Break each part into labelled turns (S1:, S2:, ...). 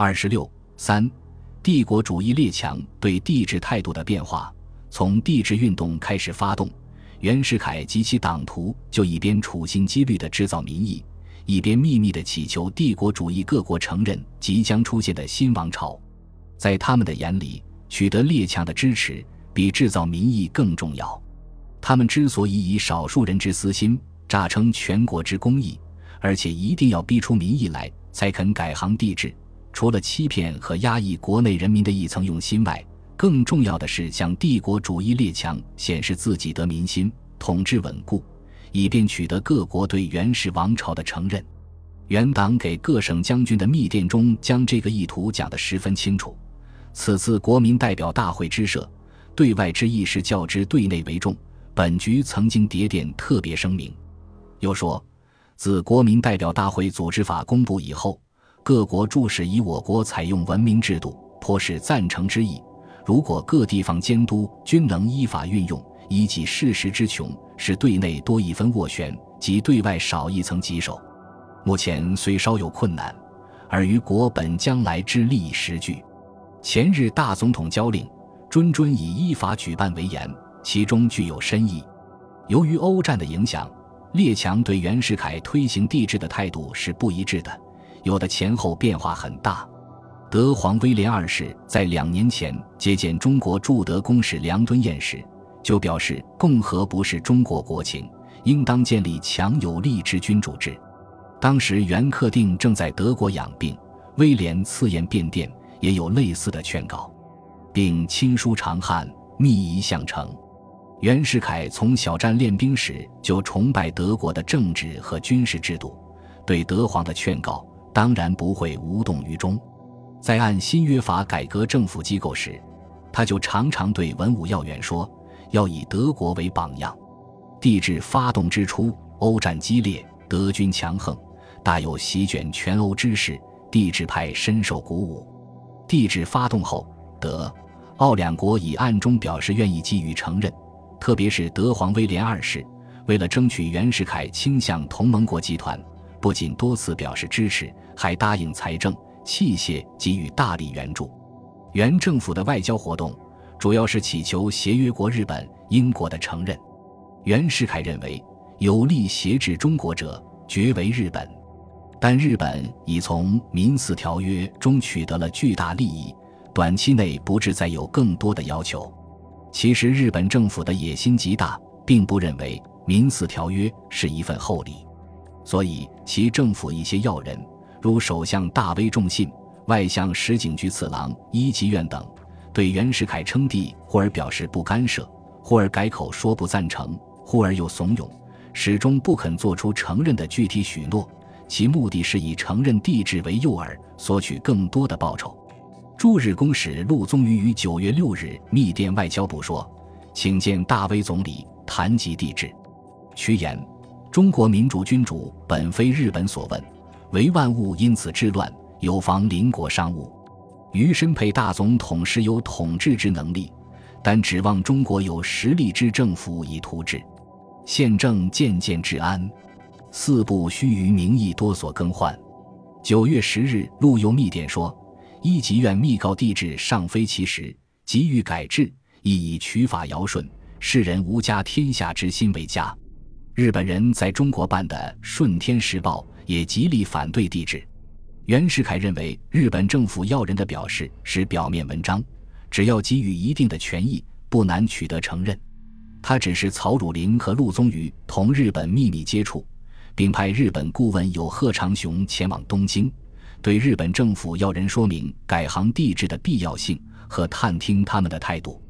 S1: 二十六三，帝国主义列强对帝制态度的变化。从帝制运动开始发动，袁世凯及其党徒就一边处心积虑地制造民意，一边秘密地祈求帝国主义各国承认即将出现的新王朝。在他们的眼里，取得列强的支持比制造民意更重要。他们之所以以少数人之私心诈称全国之公义，而且一定要逼出民意来才肯改行帝制，除了欺骗和压抑国内人民的一层用心外，更重要的是向帝国主义列强显示自己得民心，统治稳固，以便取得各国对元氏王朝的承认。元党给各省将军的密电中将这个意图讲得十分清楚。此次国民代表大会之设，对外之意是较之对内为重。本局曾经叠电特别声明，又说，自国民代表大会组织法公布以后，各国注视以我国采用文明制度，颇是赞成之意。如果各地方监督均能依法运用，以己事实之穷，使对内多一分斡旋，及对外少一层棘手，目前虽稍有困难，而于国本将来之利益实具。前日大总统交令，谆谆以依法举办为言，其中具有深意。由于欧战的影响，列强对袁世凯推行帝制的态度是不一致的，有的前后变化很大。德皇威廉二世在两年前接见中国驻德公使梁敦彦时，就表示共和不是中国国情，应当建立强有力之君主制。当时袁克定正在德国养病，威廉赐宴便殿，也有类似的劝告，并亲书长汉，密仪相承。袁世凯从小站练兵时就崇拜德国的政治和军事制度，对德皇的劝告当然不会无动于衷。在按新约法改革政府机构时，他就常常对文武要员说：“要以德国为榜样。”帝制发动之初，欧战激烈，德军强横，大有席卷全欧之势。帝制派深受鼓舞。帝制发动后，德、奥两国已暗中表示愿意给予承认，特别是德皇威廉二世，为了争取袁世凯倾向同盟国集团，不仅多次表示支持，还答应财政。器械给予大力援助，原政府的外交活动主要是祈求协约国日本、英国的承认。袁世凯认为，有力挟制中国者绝为日本，但日本已从民四条约中取得了巨大利益，短期内不致再有更多的要求。其实，日本政府的野心极大，并不认为民四条约是一份厚礼，所以其政府一些要人。如首相大威重信、外相石井居次郎一级院等，对袁世凯称帝，忽而表示不干涉，忽而改口说不赞成，忽而又怂恿，始终不肯做出承认的具体许诺。其目的是以承认帝制为诱饵，索取更多的报酬。驻日公使陆宗舆于九月六日密电外交部说：“请见大威总理谈及帝制。”屈言：“中国民主君主本非日本所问。”唯万物因此治乱，有妨邻国商务。余身配大总统时有统治之能力，但指望中国有实力之政府以图治。宪政渐渐治安，四部须臾名义多所更换。九月十日，陆游密电说：“一级院密告帝制尚非其时，急欲改制，亦以取法尧舜，世人无家天下之心为佳。”日本人在中国办的《顺天时报》。也极力反对帝制。袁世凯认为，日本政府要人的表示是表面文章，只要给予一定的权益，不难取得承认。他只是曹汝霖和陆宗舆同日本秘密接触，并派日本顾问有贺长雄前往东京，对日本政府要人说明改行帝制的必要性和探听他们的态度。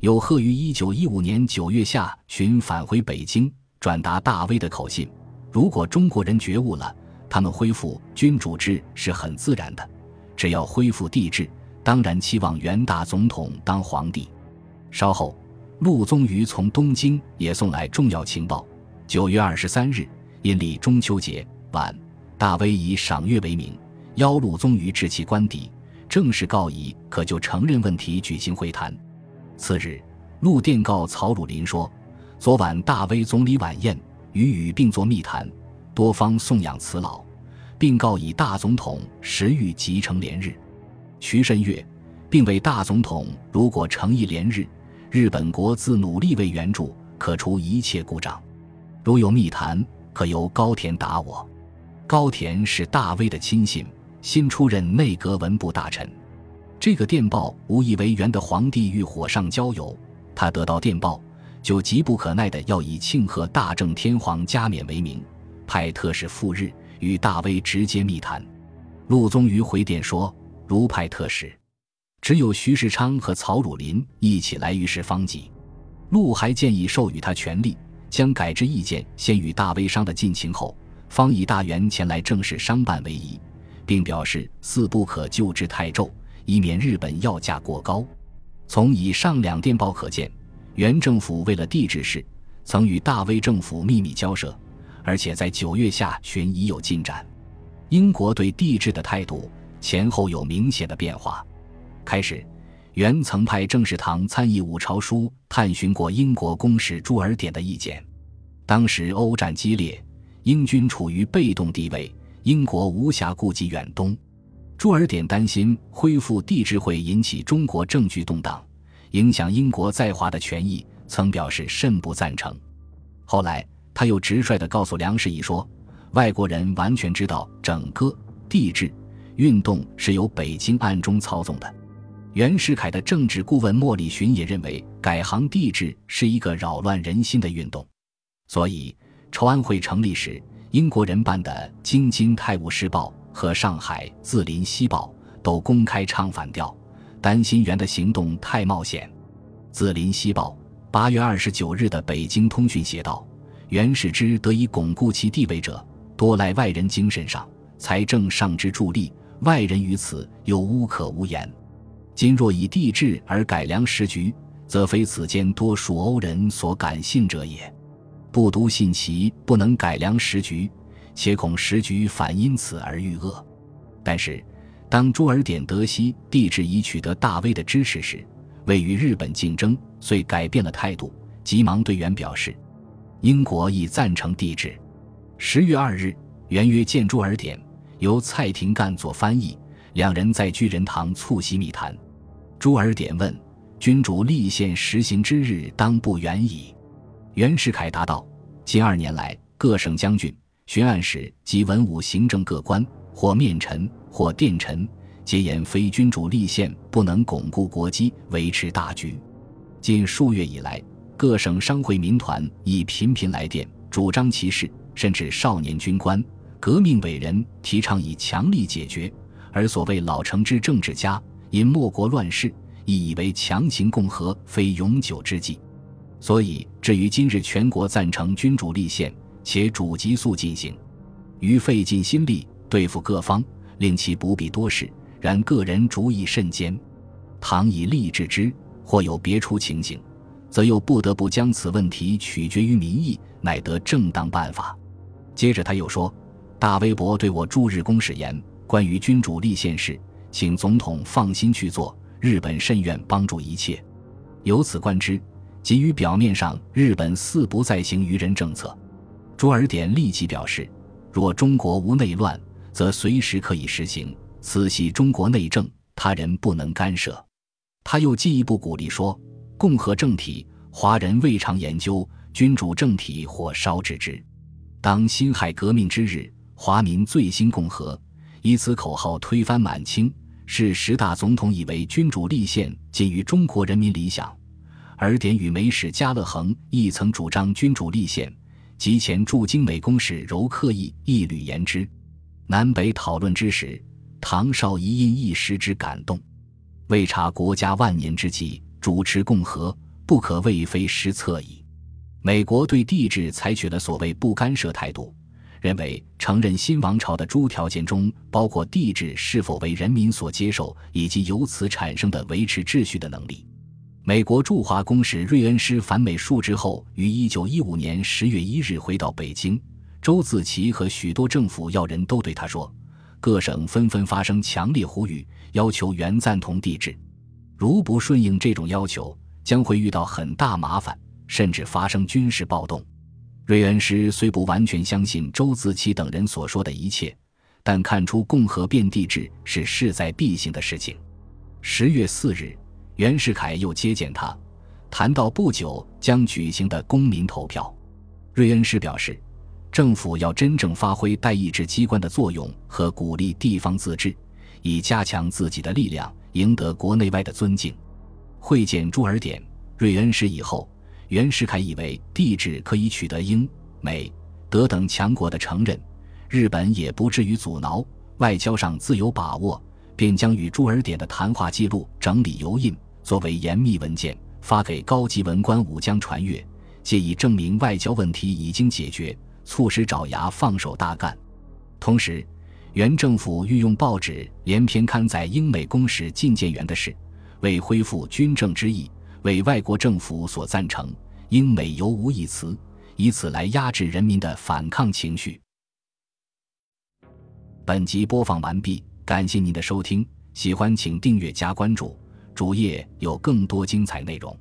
S1: 有贺于一九一五年九月下旬返回北京，转达大威的口信。如果中国人觉悟了，他们恢复君主制是很自然的。只要恢复帝制，当然期望元大总统当皇帝。稍后，陆宗舆从东京也送来重要情报。九月二十三日，阴历中秋节晚，大威以赏月为名，邀陆宗舆至其官邸，正式告以可就承认问题举行会谈。次日，陆电告曹汝霖说：“昨晚大威总理晚宴。”与与并作密谈，多方颂扬此老，并告以大总统时欲即成连日。徐申月，并为大总统如果诚意连日，日本国自努力为援助，可除一切故障。如有密谈，可由高田打我。高田是大威的亲信，新出任内阁文部大臣。这个电报无疑为元的皇帝欲火上浇油。他得到电报，就急不可耐的要以庆贺大正天皇加冕为名，派特使赴日与大威直接密谈。陆宗舆回电说：“如派特使，只有徐世昌和曹汝霖一起来，于是方吉。”陆还建议授予他权力，将改制意见先与大威商的近情后。方以大元前来正式商办为宜，并表示似不可就之太骤，以免日本要价过高。从以上两电报可见，原政府为了帝制事，曾与大威政府秘密交涉，而且在九月下旬已有进展。英国对帝制的态度前后有明显的变化。开始，原曾派郑士堂参议武朝书探寻过英国公使朱尔典的意见，当时欧战激烈。英军处于被动地位，英国无暇顾及远东。朱尔典担心恢复帝制会引起中国政局动荡，影响英国在华的权益，曾表示甚不赞成。后来，他又直率地告诉梁士仪说：“外国人完全知道整个帝制运动是由北京暗中操纵的。”袁世凯的政治顾问莫里逊也认为，改行帝制是一个扰乱人心的运动，所以。筹安会成立时，英国人办的《京津泰晤士报》和上海《字林西报》都公开唱反调，担心袁的行动太冒险。《字林西报》八月二十九日的北京通讯写道：“袁世之得以巩固其地位者，多赖外人精神上、财政上之助力，外人于此又无可无言。今若以帝制而改良时局，则非此间多数欧人所感信者也。”不独信其不能改良时局，且恐时局反因此而愈恶。但是，当朱尔典得悉帝制已取得大威的支持时，为与日本竞争，遂改变了态度，急忙对袁表示：“英国亦赞成帝制。”十月二日，袁约见朱尔典，由蔡廷干做翻译，两人在居仁堂促膝密谈。朱尔典问：“君主立宪实行之日，当不远矣？”袁世凯答道：“近二年来，各省将军、巡按使及文武行政各官，或面臣，或殿臣，皆言非君主立宪不能巩固国基、维持大局。近数月以来，各省商会民团已频频来电，主张其事，甚至少年军官、革命伟人提倡以强力解决。而所谓老成之政治家，因莫国乱世，亦以为强行共和非永久之计。”所以，至于今日全国赞成君主立宪，且主急速进行，于费尽心力对付各方，令其不必多事。然个人主意甚坚，倘以立制之，或有别出情形，则又不得不将此问题取决于民意，乃得正当办法。接着他又说：“大微博对我驻日公使言，关于君主立宪事，请总统放心去做，日本甚愿帮助一切。由此观之。”基于表面上日本似不再行愚人政策，朱尔典立即表示，若中国无内乱，则随时可以实行。此系中国内政，他人不能干涉。他又进一步鼓励说：“共和政体，华人未尝研究；君主政体，或烧制之。当辛亥革命之日，华民最兴共和，以此口号推翻满清，是十大总统以为君主立宪近于中国人民理想。”而典与美使加勒恒亦曾主张君主立宪，及前驻京美公使柔克义一屡言之。南北讨论之时，唐绍仪因一时之感动，为察国家万年之计，主持共和，不可谓非失策矣。美国对帝制采取了所谓不干涉态度，认为承认新王朝的诸条件中，包括帝制是否为人民所接受，以及由此产生的维持秩序的能力。美国驻华公使瑞恩施返美述职后，于一九一五年十月一日回到北京。周自齐和许多政府要人都对他说，各省纷纷发生强烈呼吁，要求原赞同帝制。如不顺应这种要求，将会遇到很大麻烦，甚至发生军事暴动。瑞恩师虽不完全相信周自齐等人所说的一切，但看出共和变帝制是势在必行的事情。十月四日，袁世凯又接见他，谈到不久将举行的公民投票。瑞恩师表示，政府要真正发挥代议制机关的作用和鼓励地方自治，以加强自己的力量，赢得国内外的尊敬。会见朱尔典、瑞恩时以后，袁世凯以为帝制可以取得英、美、德等强国的承认，日本也不至于阻挠，外交上自有把握，便将与朱尔典的谈话记录整理油印，作为严密文件发给高级文官武将传阅。借以证明外交问题已经解决，促使爪牙放手大干。同时，原政府御用报纸连篇刊载英美公使觐见员的事，为恢复军政之意，为外国政府所赞成，英美犹无一词，以此来压制人民的反抗情绪。本集播放完毕，感谢您的收听，喜欢请订阅加关注，主页有更多精彩内容。